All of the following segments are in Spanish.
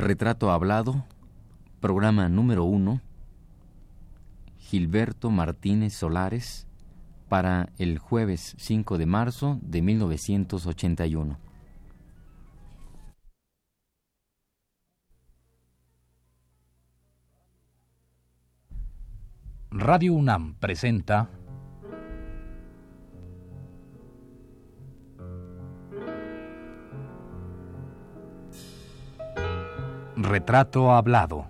Retrato Hablado, programa número uno, Gilberto Martínez Solares, para el jueves 5 de marzo de 1981. Radio UNAM presenta Retrato Hablado.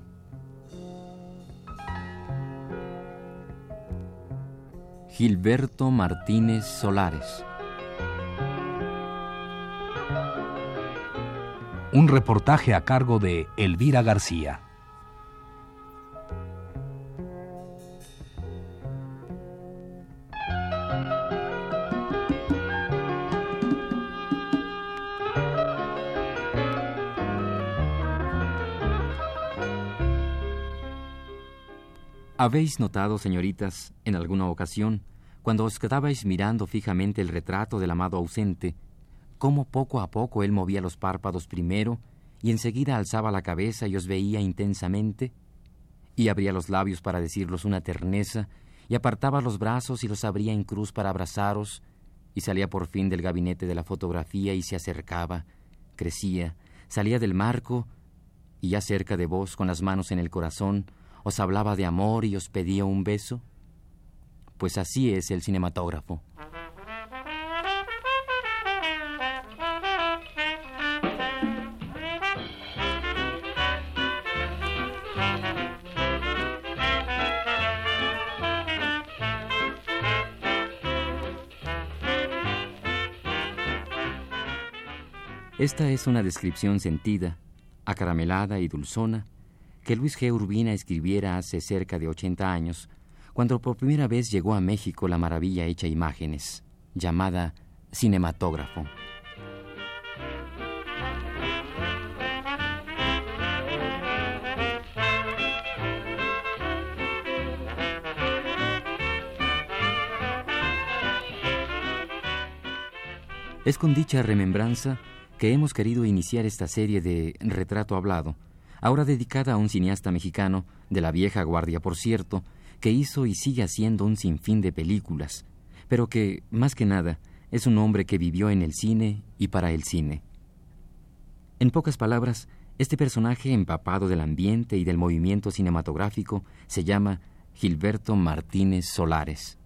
Gilberto Martínez Solares. Un reportaje a cargo de Elvira García. ¿Habéis notado, señoritas, en alguna ocasión, cuando os quedabais mirando fijamente el retrato del amado ausente, cómo poco a poco él movía los párpados primero y enseguida alzaba la cabeza y os veía intensamente? Y abría los labios para decirlos una terneza, y apartaba los brazos y los abría en cruz para abrazaros, y salía por fin del gabinete de la fotografía y se acercaba, crecía, salía del marco, y ya cerca de vos, con las manos en el corazón, os hablaba de amor y os pedía un beso? Pues así es el cinematógrafo. Esta es una descripción sentida, acaramelada y dulzona que Luis G. Urbina escribiera hace cerca de 80 años, cuando por primera vez llegó a México la maravilla hecha imágenes, llamada cinematógrafo. Es con dicha remembranza que hemos querido iniciar esta serie de Retrato Hablado, ahora dedicada a un cineasta mexicano, de la vieja guardia por cierto, que hizo y sigue haciendo un sinfín de películas, pero que, más que nada, es un hombre que vivió en el cine y para el cine. En pocas palabras, este personaje empapado del ambiente y del movimiento cinematográfico se llama Gilberto Martínez Solares.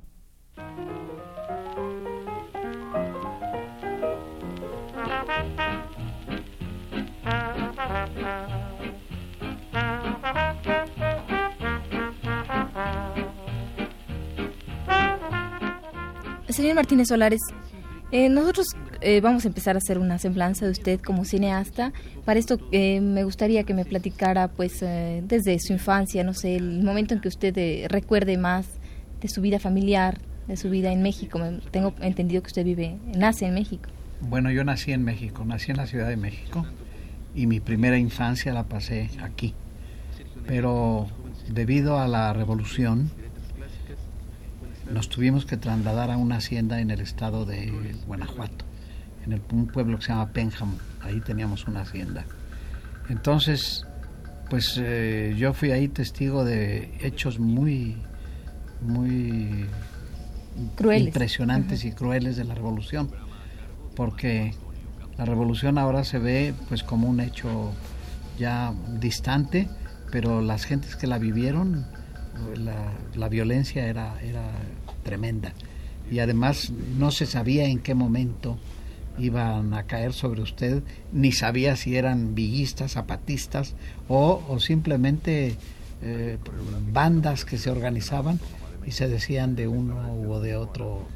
Señor Martínez Solares, eh, nosotros eh, vamos a empezar a hacer una semblanza de usted como cineasta. Para esto eh, me gustaría que me platicara, pues, desde su infancia, no sé, el momento en que usted recuerde más de su vida familiar, de su vida en México. Tengo entendido que usted vive, nace en México. Bueno, yo nací en México, nací en la Ciudad de México y mi primera infancia la pasé aquí. Pero debido a la revolución, nos tuvimos que trasladar a una hacienda en el estado de Guanajuato, en un pueblo que se llama Pénjamo, ahí teníamos una hacienda. Entonces, pues eh, yo fui ahí testigo de hechos muy, muy impresionantes y crueles de la revolución, porque la revolución ahora se ve pues como un hecho ya distante, pero las gentes que la vivieron la, violencia era, era tremenda. Y además no se sabía en qué momento iban a caer sobre usted, ni sabía si eran villistas, zapatistas o, simplemente eh, bandas que se organizaban y se decían de uno u de otro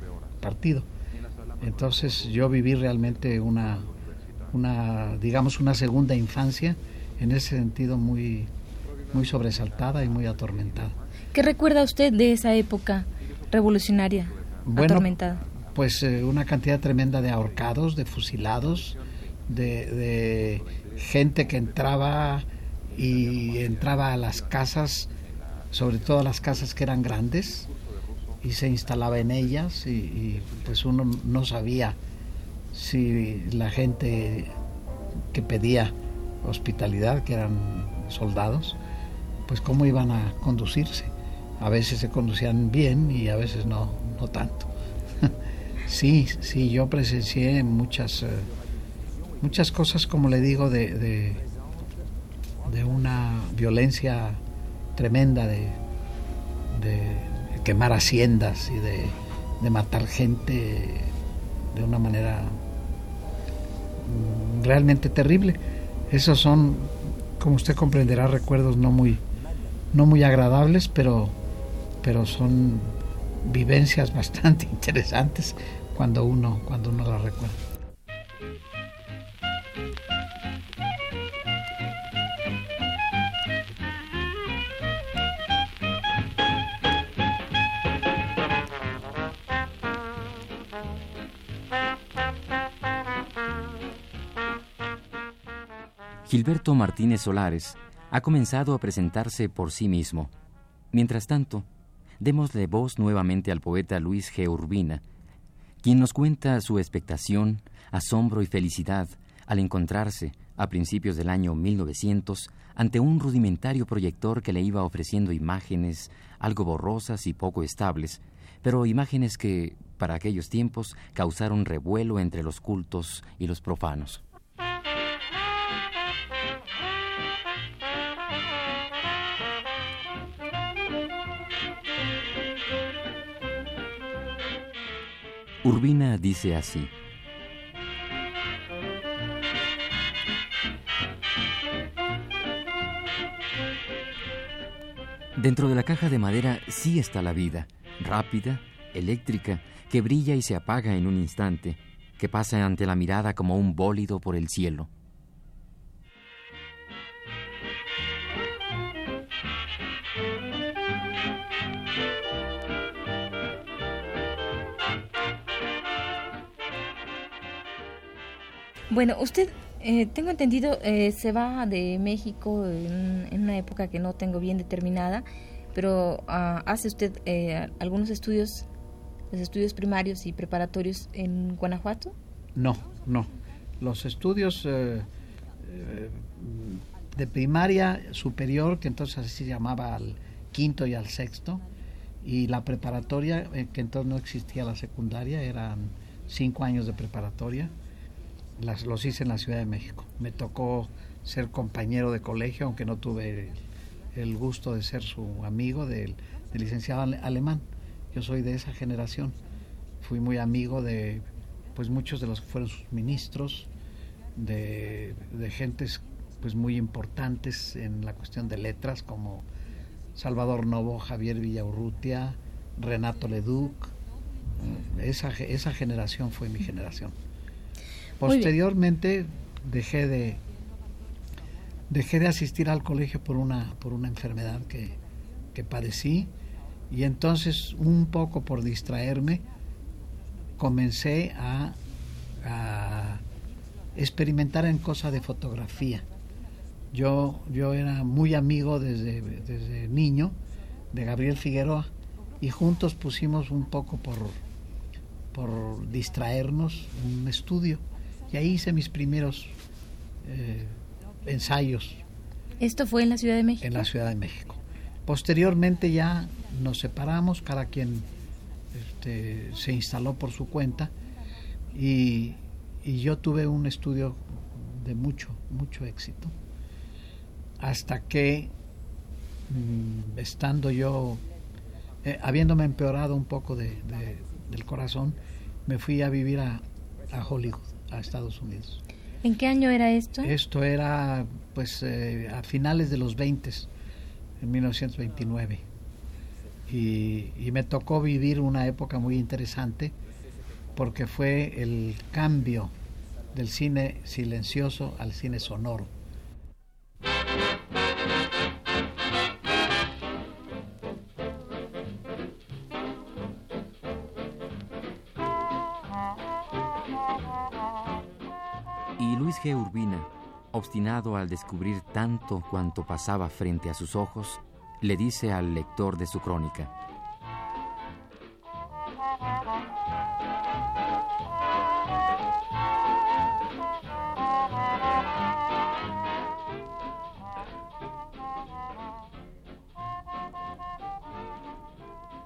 partido. Entonces yo viví realmente una, una digamos, una segunda infancia en ese sentido muy, muy sobresaltada y muy atormentada. ¿Qué recuerda usted de esa época revolucionaria, atormentada? Pues eh, una cantidad tremenda de ahorcados, de fusilados, de, gente que entraba y entraba a las casas, sobre todo a las casas que eran grandes, y se instalaba en ellas y, pues uno no sabía si la gente que pedía hospitalidad, que eran soldados, pues cómo iban a conducirse. A veces se conducían bien y a veces no, no tanto. sí, sí, yo presencié muchas, eh, muchas cosas, como le digo, de, de, una violencia tremenda, de, de quemar haciendas y de, de matar gente de una manera mm, realmente terrible. Esos son, como usted comprenderá, recuerdos no muy, no muy agradables, pero, pero son vivencias bastante interesantes cuando uno, cuando uno las recuerda. Gilberto Martínez Solares ha comenzado a presentarse por sí mismo. Mientras tanto, démosle voz nuevamente al poeta Luis G. Urbina, quien nos cuenta su expectación, asombro y felicidad al encontrarse, a principios del año 1900, ante un rudimentario proyector que le iba ofreciendo imágenes algo borrosas y poco estables, pero imágenes que, para aquellos tiempos, causaron revuelo entre los cultos y los profanos. Urbina dice así. Dentro de la caja de madera sí está la vida, rápida, eléctrica, que brilla y se apaga en un instante, que pasa ante la mirada como un bólido por el cielo. Bueno, usted, eh, tengo entendido, eh, se va de México en, una época que no tengo bien determinada, pero ah, hace usted eh, algunos estudios, los estudios primarios y preparatorios en Guanajuato. No, no. Los estudios de primaria superior, que entonces así se llamaba al quinto y al sexto, y la preparatoria, que entonces no existía la secundaria, eran cinco años de preparatoria los hice en la Ciudad de México. Me tocó ser compañero de colegio, aunque no tuve el, gusto de ser su amigo del, licenciado alemán. Yo soy de esa generación. Fui muy amigo de pues muchos de los que fueron sus ministros, de, de gentes pues muy importantes en la cuestión de letras como Salvador Novo, Javier Villaurrutia, Renato Leduc. Esa, esa generación fue mi generación. Posteriormente dejé de dejé de asistir al colegio por una por una enfermedad que, que padecí. Y entonces un poco por distraerme comencé a, experimentar en cosas de fotografía. Yo, yo era muy amigo desde, desde niño de Gabriel Figueroa y juntos pusimos un poco por, por distraernos un estudio y ahí hice mis primeros eh, ensayos. ¿Esto fue en la Ciudad de México? En la Ciudad de México. Posteriormente ya nos separamos, cada quien este, se instaló por su cuenta y, yo tuve un estudio de mucho, mucho éxito. Hasta que, mm, estando yo, eh, habiéndome empeorado un poco de, del corazón, me fui a vivir a Hollywood a Estados Unidos. ¿En qué año era esto? Esto era pues eh, a finales de los 20, en 1929. Y, y, me tocó vivir una época muy interesante porque fue el cambio del cine silencioso al cine sonoro. G. Urbina, obstinado al descubrir tanto cuanto pasaba frente a sus ojos, le dice al lector de su crónica.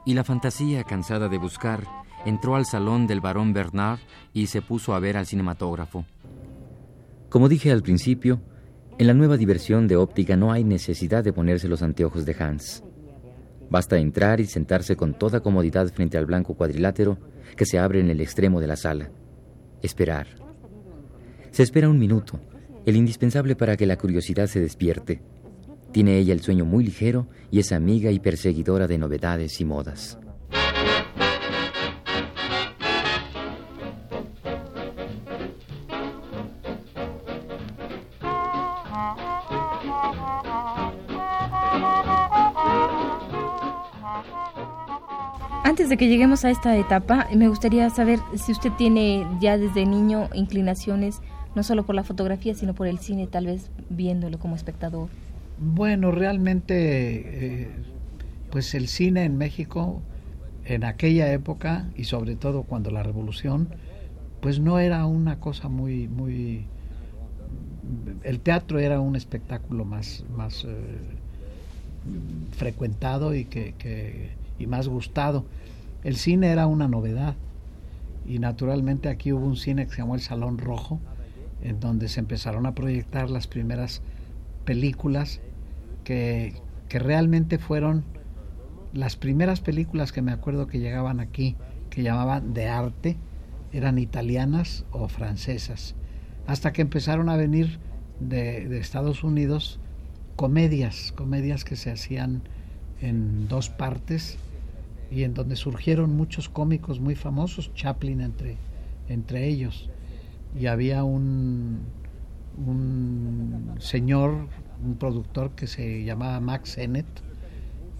Y la fantasía, cansada de buscar, entró al salón del barón Bernard y se puso a ver al cinematógrafo. Como dije al principio, en la nueva diversión de óptica no hay necesidad de ponerse los anteojos de Hans. Basta entrar y sentarse con toda comodidad frente al blanco cuadrilátero que se abre en el extremo de la sala. Esperar. Se espera un minuto, el indispensable para que la curiosidad se despierte. Tiene ella el sueño muy ligero y es amiga y perseguidora de novedades y modas. De que lleguemos a esta etapa, me gustaría saber si usted tiene ya desde niño inclinaciones no solo por la fotografía, sino por el cine, tal vez viéndolo como espectador. Bueno, realmente, eh, pues el cine en México, en aquella época, y sobre todo cuando la revolución, pues no era una cosa muy, muy... El teatro era un espectáculo más, más eh, frecuentado y, que, y más gustado. El cine era una novedad. Y naturalmente aquí hubo un cine que se llamó el Salón Rojo, en donde se empezaron a proyectar las primeras películas que, que realmente fueron las primeras películas que me acuerdo que llegaban aquí, que llamaban de arte, eran italianas o francesas, hasta que empezaron a venir de, de Estados Unidos comedias, comedias que se hacían en dos partes y en donde surgieron muchos cómicos muy famosos, Chaplin entre, entre ellos. Y había un, un señor, un productor que se llamaba Max Sennett,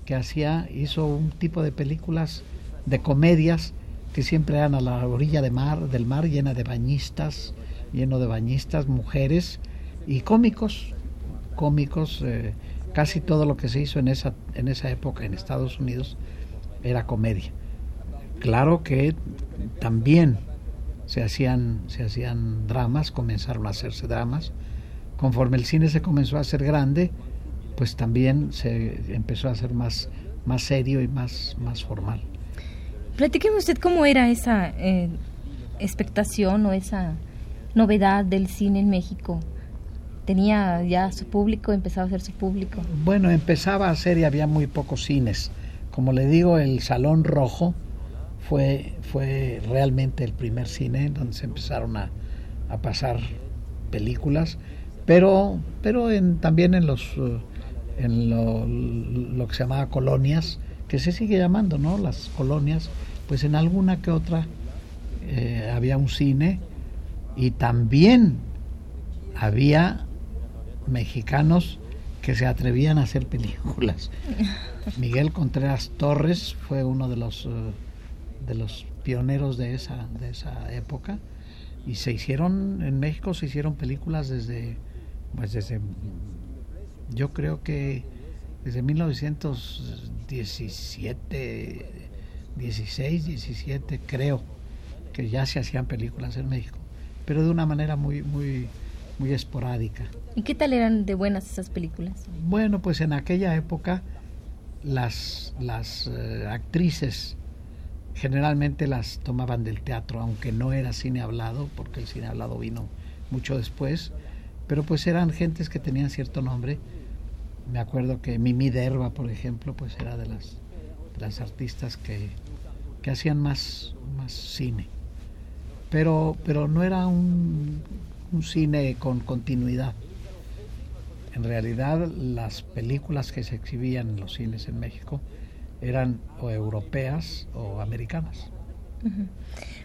que hacía, hizo un tipo de películas de comedias que siempre eran a la orilla de mar, del mar, llena de bañistas, lleno de bañistas, mujeres y cómicos, cómicos, eh, casi todo lo que se hizo en esa, en esa época en Estados Unidos era comedia. Claro que también se hacían, se hacían dramas, comenzaron a hacerse dramas. Conforme el cine se comenzó a hacer grande, pues también se empezó a hacer más, más serio y más, más formal. Platíqueme usted cómo era esa eh, expectación o esa novedad del cine en México. ¿Tenía ya su público, empezaba a ser su público? Bueno, empezaba a ser y había muy pocos cines como le digo, el Salón Rojo fue, fue realmente el primer cine donde se empezaron a, pasar películas, pero, pero en, también en los eh, en lo, que se llamaba colonias, que se sigue llamando, ¿no? Las colonias, pues en alguna que otra eh, había un cine y también había mexicanos que se atrevían a hacer películas. Miguel Contreras Torres fue uno de los, eh, de los pioneros de esa, de esa época y se hicieron, en México se hicieron películas desde, pues desde, yo creo que desde 1917, 16, 17, creo que ya se hacían películas en México, pero de una manera muy, muy, muy esporádica. ¿Y qué tal eran de buenas esas películas? Bueno, pues en aquella época las, las eh, actrices generalmente las tomaban del teatro, aunque no era cine hablado, porque el cine hablado vino mucho después, pero pues eran gentes que tenían cierto nombre. Me acuerdo que Mimi Derba, por ejemplo, pues era de las, las artistas que, que hacían más, más cine. Pero, pero no era un, un cine con continuidad. En realidad las películas que se exhibían en los cines en México eran o europeas o americanas.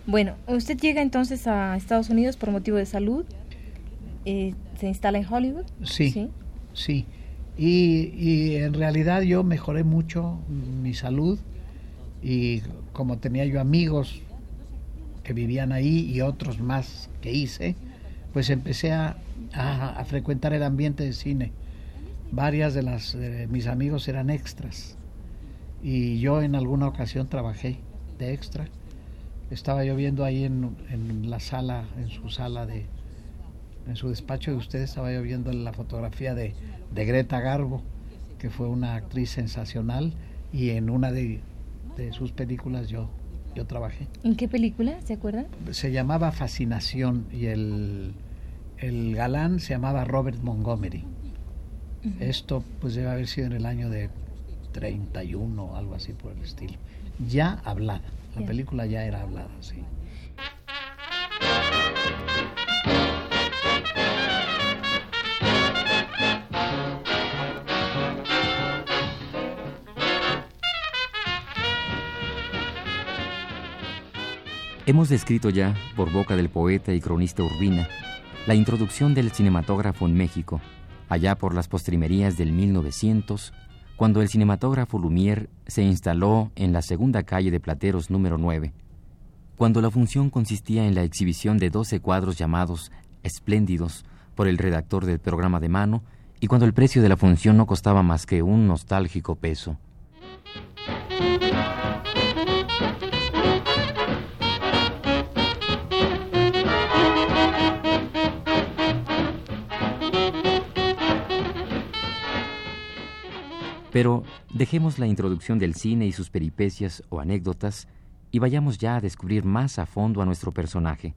Bueno, usted llega entonces a Estados Unidos por motivo de salud, eh, se instala en Hollywood. Sí, sí. Y, y, en realidad yo mejoré mucho mi salud y como tenía yo amigos que vivían ahí y otros más que hice, pues empecé a, a, frecuentar el ambiente de cine. Varias de las mis amigos eran extras y yo en alguna ocasión trabajé de extra. Estaba yo viendo ahí en, en la sala, en su sala de, en su despacho de ustedes, estaba yo viendo la fotografía de, de Greta Garbo, que fue una actriz sensacional, y en una de de sus películas yo, yo trabajé. ¿En qué película? ¿Se acuerdan? Se llamaba Fascinación y el, el galán se llamaba Robert Montgomery. Esto pues debe haber sido en el año de 31, algo así por el estilo. Ya hablada, la película ya era hablada, sí. Hemos descrito ya, por boca del poeta y cronista Urbina, la introducción del cinematógrafo en México, allá por las postrimerías del 1900, cuando el cinematógrafo Lumière se instaló en la segunda calle de Plateros número 9, cuando la función consistía en la exhibición de 12 cuadros llamados espléndidos por el redactor del programa de mano y cuando el precio de la función no costaba más que un nostálgico peso. Pero dejemos la introducción del cine y sus peripecias o anécdotas y vayamos ya a descubrir más a fondo a nuestro personaje.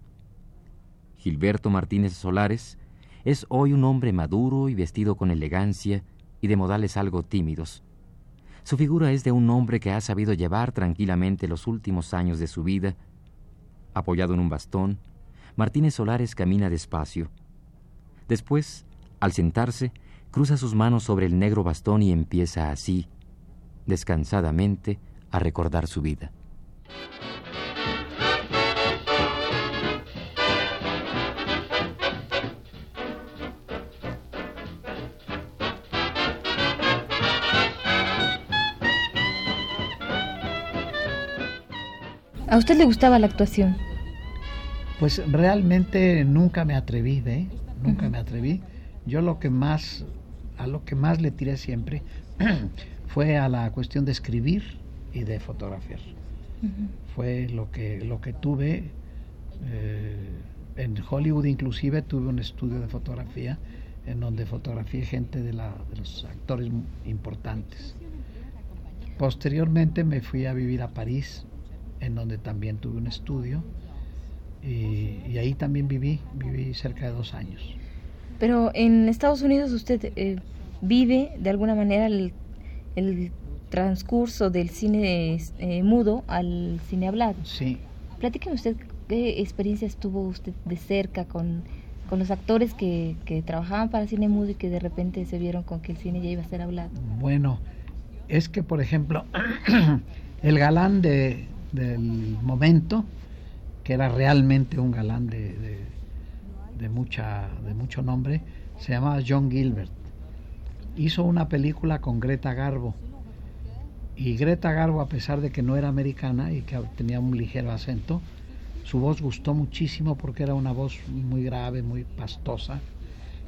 Gilberto Martínez Solares es hoy un hombre maduro y vestido con elegancia y de modales algo tímidos. Su figura es de un hombre que ha sabido llevar tranquilamente los últimos años de su vida. Apoyado en un bastón, Martínez Solares camina despacio. Después, al sentarse, cruza sus manos sobre el negro bastón y empieza así, descansadamente, a recordar su vida. ¿A usted le gustaba la actuación? Pues realmente nunca me atreví, ¿eh? Nunca me atreví. Yo lo que más a lo que más le tiré siempre fue a la cuestión de escribir y de fotografiar. Fue lo que, lo que tuve. Eh, en Hollywood inclusive tuve un estudio de fotografía en donde fotografié gente de, la, de los actores importantes. Posteriormente me fui a vivir a París, en donde también tuve un estudio, y, y ahí también viví, viví cerca de dos años. Pero en Estados Unidos usted eh, vive de alguna manera el, transcurso del cine eh, mudo al cine hablado. Sí. Platíqueme usted qué experiencias tuvo usted de cerca con, los actores que, que, trabajaban para cine mudo y que de repente se vieron con que el cine ya iba a ser hablado. Bueno, es que por ejemplo, el galán de, del momento, que era realmente un galán de de, mucha, de mucho nombre, se llamaba John Gilbert. Hizo una película con Greta Garbo. Y Greta Garbo, a pesar de que no era americana y que tenía un ligero acento, su voz gustó muchísimo porque era una voz muy grave, muy pastosa.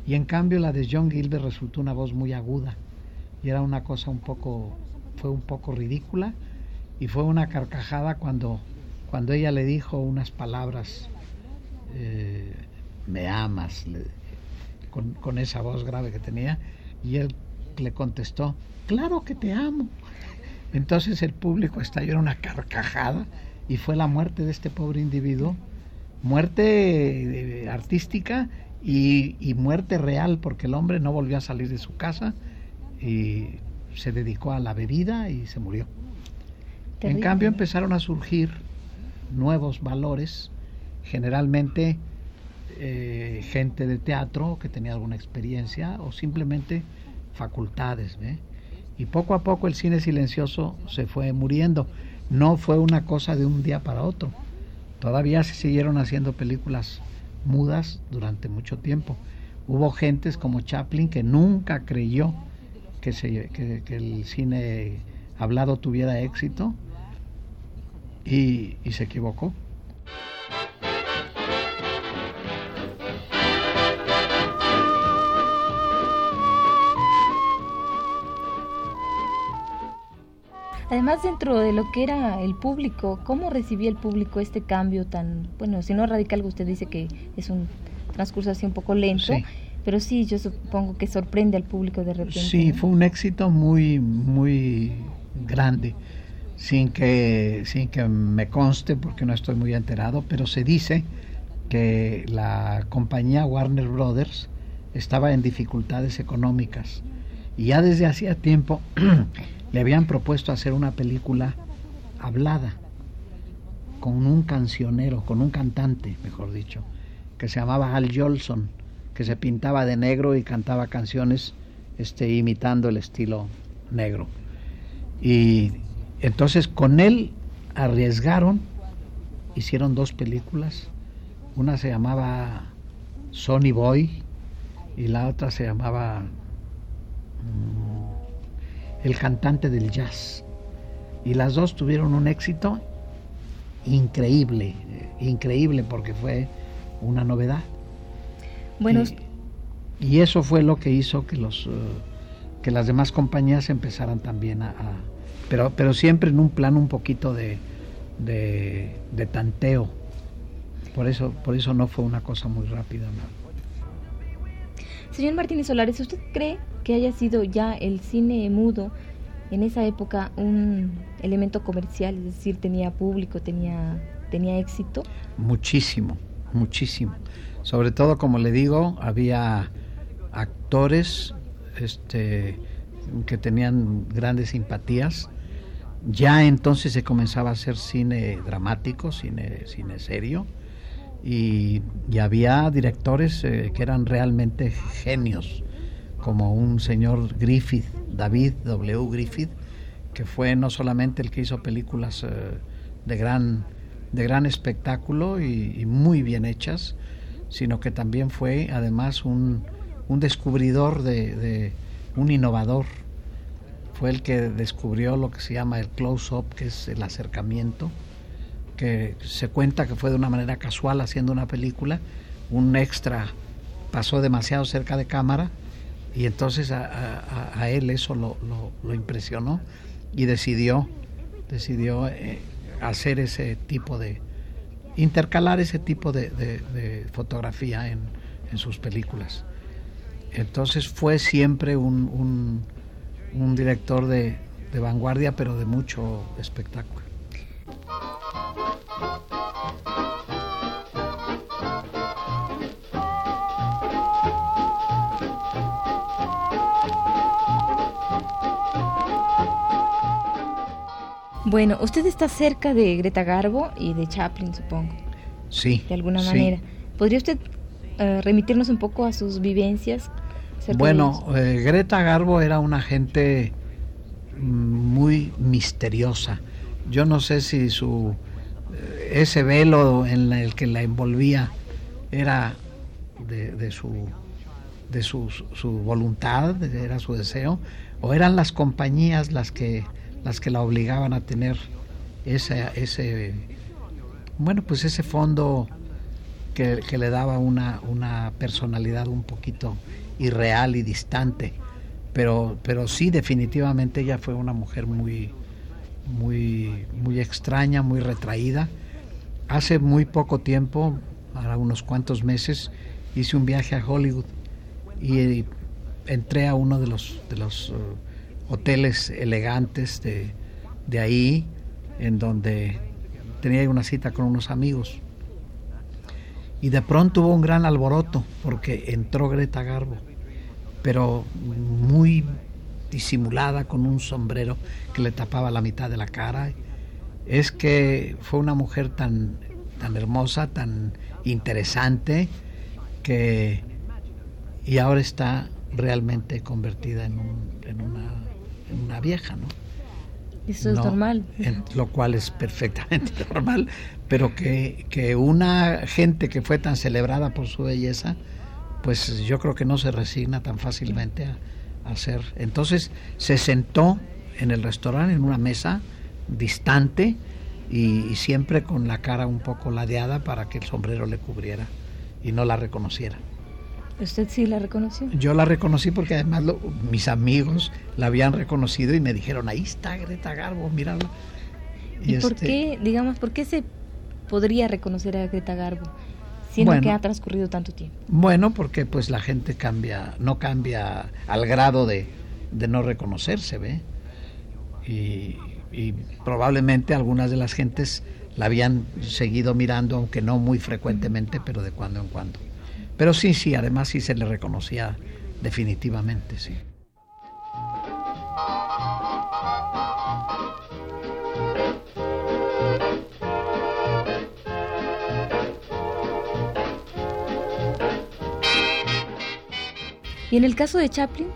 Y en cambio la de John Gilbert resultó una voz muy aguda. Y era una cosa un poco, fue un poco ridícula. Y fue una carcajada cuando, cuando ella le dijo unas palabras eh, me amas, con, esa voz grave que tenía, y él le contestó, claro que te amo. Entonces el público estalló en una carcajada y fue la muerte de este pobre individuo, muerte eh, artística y, y, muerte real, porque el hombre no volvió a salir de su casa y se dedicó a la bebida y se murió. En cambio empezaron a surgir nuevos valores, generalmente eh, gente de teatro que tenía alguna experiencia o simplemente facultades. Y poco a poco el cine silencioso se fue muriendo. No fue una cosa de un día para otro. Todavía se siguieron haciendo películas mudas durante mucho tiempo. Hubo gentes como Chaplin que nunca creyó que, se, que, el cine hablado tuviera éxito y se equivocó. Además, dentro de lo que era el público, ¿cómo recibía el público este cambio tan, bueno, si no radical, usted dice que es un transcurso así un poco lento, pero sí, yo supongo que sorprende al público de repente. Sí, fue un éxito muy, muy grande. sin que, sin que me conste porque no estoy muy enterado, pero se dice que la compañía Warner Brothers estaba en dificultades económicas y ya desde hacía tiempo le habían propuesto hacer una película hablada con un cancionero, con un cantante, mejor dicho, que se llamaba Hal Jolson, que se pintaba de negro y cantaba canciones este, imitando el estilo negro. Y entonces con él arriesgaron, hicieron dos películas, una se llamaba Sonny Boy y la otra se llamaba mm, El cantante del jazz. Y las dos tuvieron un éxito increíble, increíble porque fue una novedad. Bueno, y, eso fue lo que hizo que los eh, que las demás compañías empezaran también a, pero pero siempre en un plan un poquito de, de, tanteo. Por eso por eso no fue una cosa muy rápida. Señor Martínez Solares, ¿usted cree que haya sido ya el cine mudo en esa época un elemento comercial, es decir, tenía público, tenía, tenía éxito? Muchísimo, muchísimo. Sobre todo, como le digo, había actores este, que tenían grandes simpatías. Ya entonces se comenzaba a hacer cine dramático, cine, serio, y, había directores eh, que eran realmente genios como un señor Griffith, David W. Griffith, que fue no solamente el que hizo películas eh, de, gran, de gran espectáculo y, muy bien hechas, sino que también fue además un, un descubridor de, un innovador. Fue el que descubrió lo que se llama el close-up, que es el acercamiento, que se cuenta que fue de una manera casual haciendo una película, un extra pasó demasiado cerca de cámara y entonces a, él eso lo, impresionó y decidió, decidió eh, hacer ese tipo de, intercalar ese tipo de, fotografía en, sus películas. Entonces fue siempre un, un director de vanguardia, pero de mucho espectáculo. Bueno, usted está cerca de Greta Garbo y de Chaplin, supongo. Sí. De alguna manera. ¿Podría usted eh, remitirnos un poco a sus vivencias? Bueno, eh, Greta Garbo era una gente mm, muy misteriosa. Yo no sé si su eh, ese velo en el que la envolvía era de, su de su, su, voluntad, era su deseo, o eran las compañías las que las que la obligaban a tener ese, ese bueno, pues ese fondo que, le daba una, una, personalidad un poquito irreal y distante. Pero, pero sí, definitivamente ella fue una mujer muy, muy, muy extraña, muy retraída. Hace muy poco tiempo, ahora unos cuantos meses, hice un viaje a Hollywood y entré a uno de los, uh, hoteles elegantes de, de ahí, en donde tenía una cita con unos amigos. Y de pronto hubo un gran alboroto porque entró Greta Garbo, pero muy disimulada con un sombrero que le tapaba la mitad de la cara. Es que fue una mujer tan, tan hermosa, tan interesante, que y ahora está realmente convertida en, en una una vieja, ¿no? Eso es normal. lo cual es perfectamente normal, pero que, que, una gente que fue tan celebrada por su belleza, pues yo creo que no se resigna tan fácilmente a, hacer. Entonces se sentó en el restaurante, en una mesa distante y, siempre con la cara un poco ladeada para que el sombrero le cubriera y no la reconociera. ¿Usted sí la reconoció? Yo la reconocí porque además mis amigos la habían reconocido y me dijeron, ahí está Greta Garbo, mírala. ¿Y, por este qué, digamos, por qué se podría reconocer a Greta Garbo? Siendo que ha transcurrido tanto tiempo. Bueno, porque pues la gente cambia, no cambia al grado de, de no reconocerse, ¿ve? Y, y probablemente algunas de las gentes la habían seguido mirando, aunque no muy frecuentemente, pero de cuando en cuando. Pero sí, sí, además sí se le reconocía definitivamente, sí. ¿Y en el caso de Chaplin?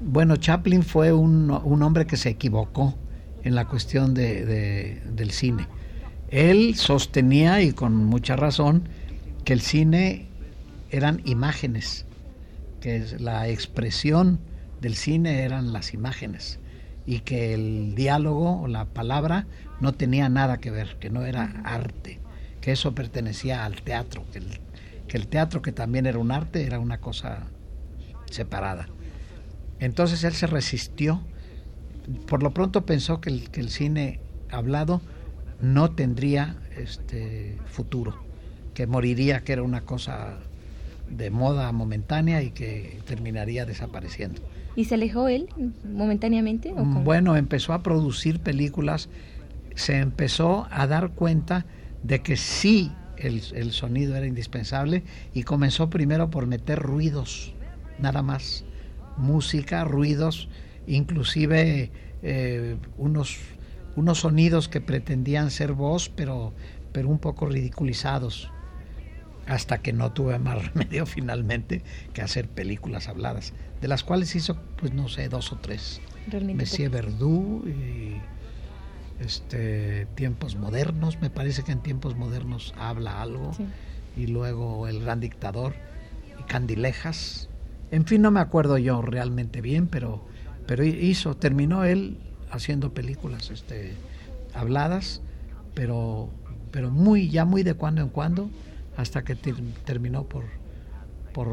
Bueno, Chaplin fue un, hombre que se equivocó en la cuestión de, del cine. Él sostenía, y con mucha razón, que el cine eran imágenes, que la expresión del cine eran las imágenes y que el diálogo o la palabra no tenía nada que ver, que no era arte, que eso pertenecía al teatro, que el, que el teatro que también era un arte era una cosa separada. Entonces él se resistió. Por lo pronto pensó que el, que el cine hablado no tendría este futuro, que moriría, que era una cosa de moda momentánea y que terminaría desapareciendo. ¿Y se alejó él momentáneamente? bueno, empezó a producir películas, se empezó a dar cuenta de que sí el, el sonido era indispensable y comenzó primero por meter ruidos nada más. Música, ruidos, inclusive eh, unos, unos sonidos que pretendían ser voz, pero, pero un poco ridiculizados. Hasta que no tuve más remedio finalmente que hacer películas habladas, de las cuales hizo, pues no sé, dos o tres. Monsieur Verdú y este, tiempos modernos, me parece que en tiempos modernos habla algo, y luego El Gran Dictador y Candilejas, en fin, no me acuerdo yo realmente bien, pero, pero hizo, terminó él haciendo películas este, habladas, pero, pero muy, ya muy de cuando en cuando, hasta que terminó por, por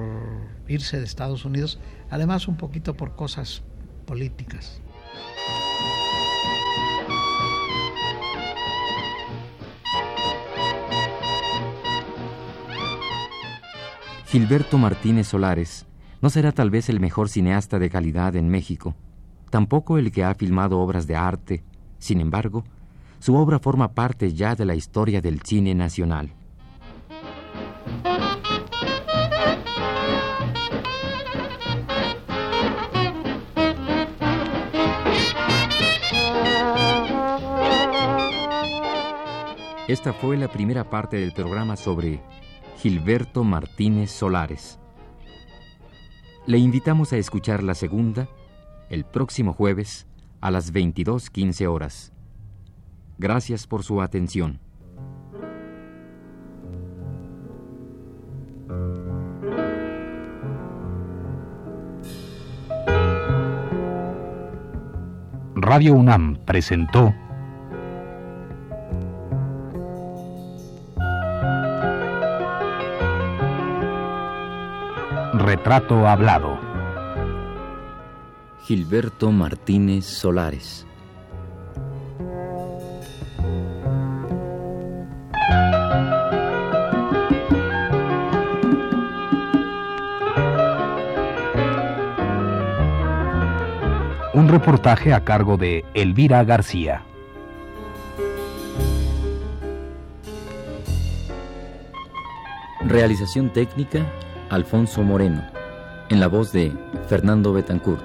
irse de Estados Unidos, además un poquito por cosas políticas. Gilberto Martínez Solares no será tal vez el mejor cineasta de calidad en México, tampoco el que ha filmado obras de arte, sin embargo, su obra forma parte ya de la historia del cine nacional. Esta fue la primera parte del programa sobre Gilberto Martínez Solares. Le invitamos a escuchar la segunda el próximo jueves a las 22.15 horas. Gracias por su atención. Radio UNAM presentó Retrato Hablado. Gilberto Martínez Solares. Un reportaje a cargo de Elvira García. Realización técnica Alfonso Moreno, en la voz de Fernando Betancourt.